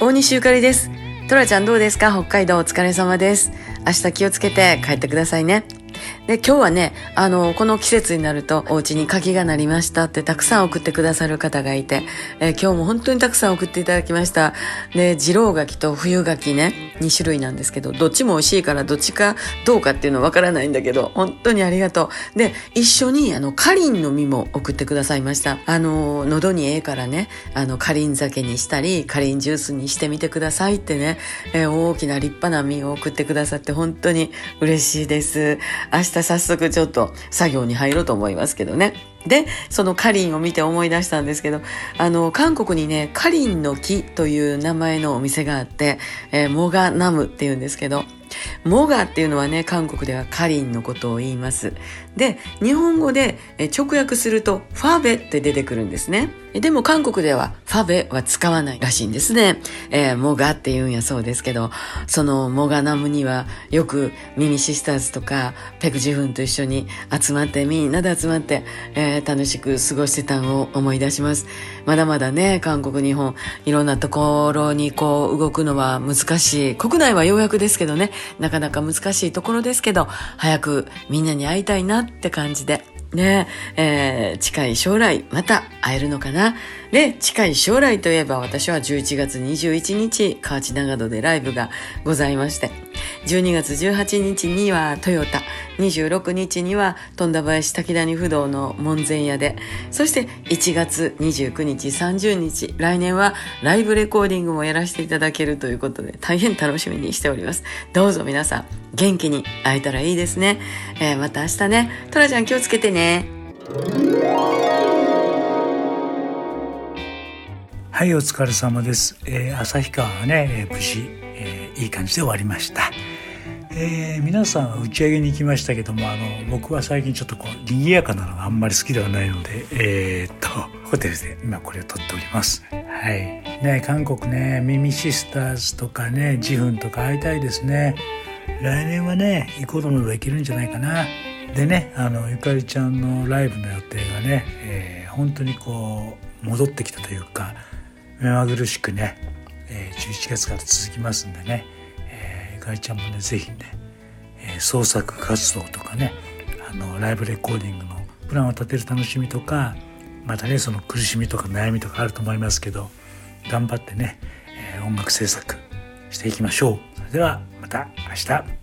大西ゆかりです。トラちゃんどうですか？北海道お疲れ様です。明日気をつけて帰ってくださいね。で、今日はね、あの、この季節になると、お家に鍵が鳴りましたってたくさん送ってくださる方がいて、え今日も本当にたくさん送っていただきました。で、二郎柿と冬柿ね、2種類なんですけど、どっちも美味しいからどっちかどうかっていうのはわからないんだけど、本当にありがとう。で、一緒に、あの、かりんの実も送ってくださいました。あの、喉にええからね、あの、かりん酒にしたり、かりんジュースにしてみてくださいってね、え大きな立派な実を送ってくださって本当に嬉しいです。明日早速ちょっと作業に入ろうと思いますけどね。で、そのカリンを見て思い出したんですけど、あの、韓国にね、カリンの木という名前のお店があって、えーモガナムっていうんですけど、モガっていうのはね、韓国ではカリンのことを言います。で、日本語で直訳するとファベって出てくるんですね。でも韓国ではファベは使わないらしいんですね。えーモガって言うんやそうですけど、そのモガナムにはよくミニシスターズとかペクジフンと一緒に集まってみんなで集まって、えー楽しく過ごしてたのを思い出します。まだまだね、韓国、日本、いろんなところにこう動くのは難しい。国内はようやくですけどね、なかなか難しいところですけど、早くみんなに会いたいなって感じで、ねえー近い将来また会えるのかな？で、近い将来といえば私は11月21日、河内長野でライブがございまして、12月18日にはトヨタ、26日には富田林滝谷不動の門前屋で、そして1月29日、30日、来年はライブレコーディングもやらせていただけるということで、大変楽しみにしております。どうぞ皆さん、元気に会えたらいいですね。えーまた明日ね、トラちゃん気をつけてね。はい、お疲れ様です。えー、旭川はね、えー無事、えーいい感じで終わりました。えー皆さん打ち上げに行きましたけども、あの、僕は最近ちょっとこう、賑やかなのがあんまり好きではないので、えーっと、ホテルで今これを撮っております。はい。ね、韓国ね、ミミシスターズとかね、ジフンとか会いたいですね。来年はね、行こうと思えば行けるんじゃないかな。でね、あの、ゆかりちゃんのライブの予定がね、えー本当にこう、戻ってきたというか、目まぐるしくね、えー11月から続きますんでね、かりちゃんもね、是非ね、えー創作活動とかね、あの、ライブレコーディングのプランを立てる楽しみとか、またね、その苦しみとか悩みとかあると思いますけど、頑張ってね、えー音楽制作していきましょう。それでは、また明日。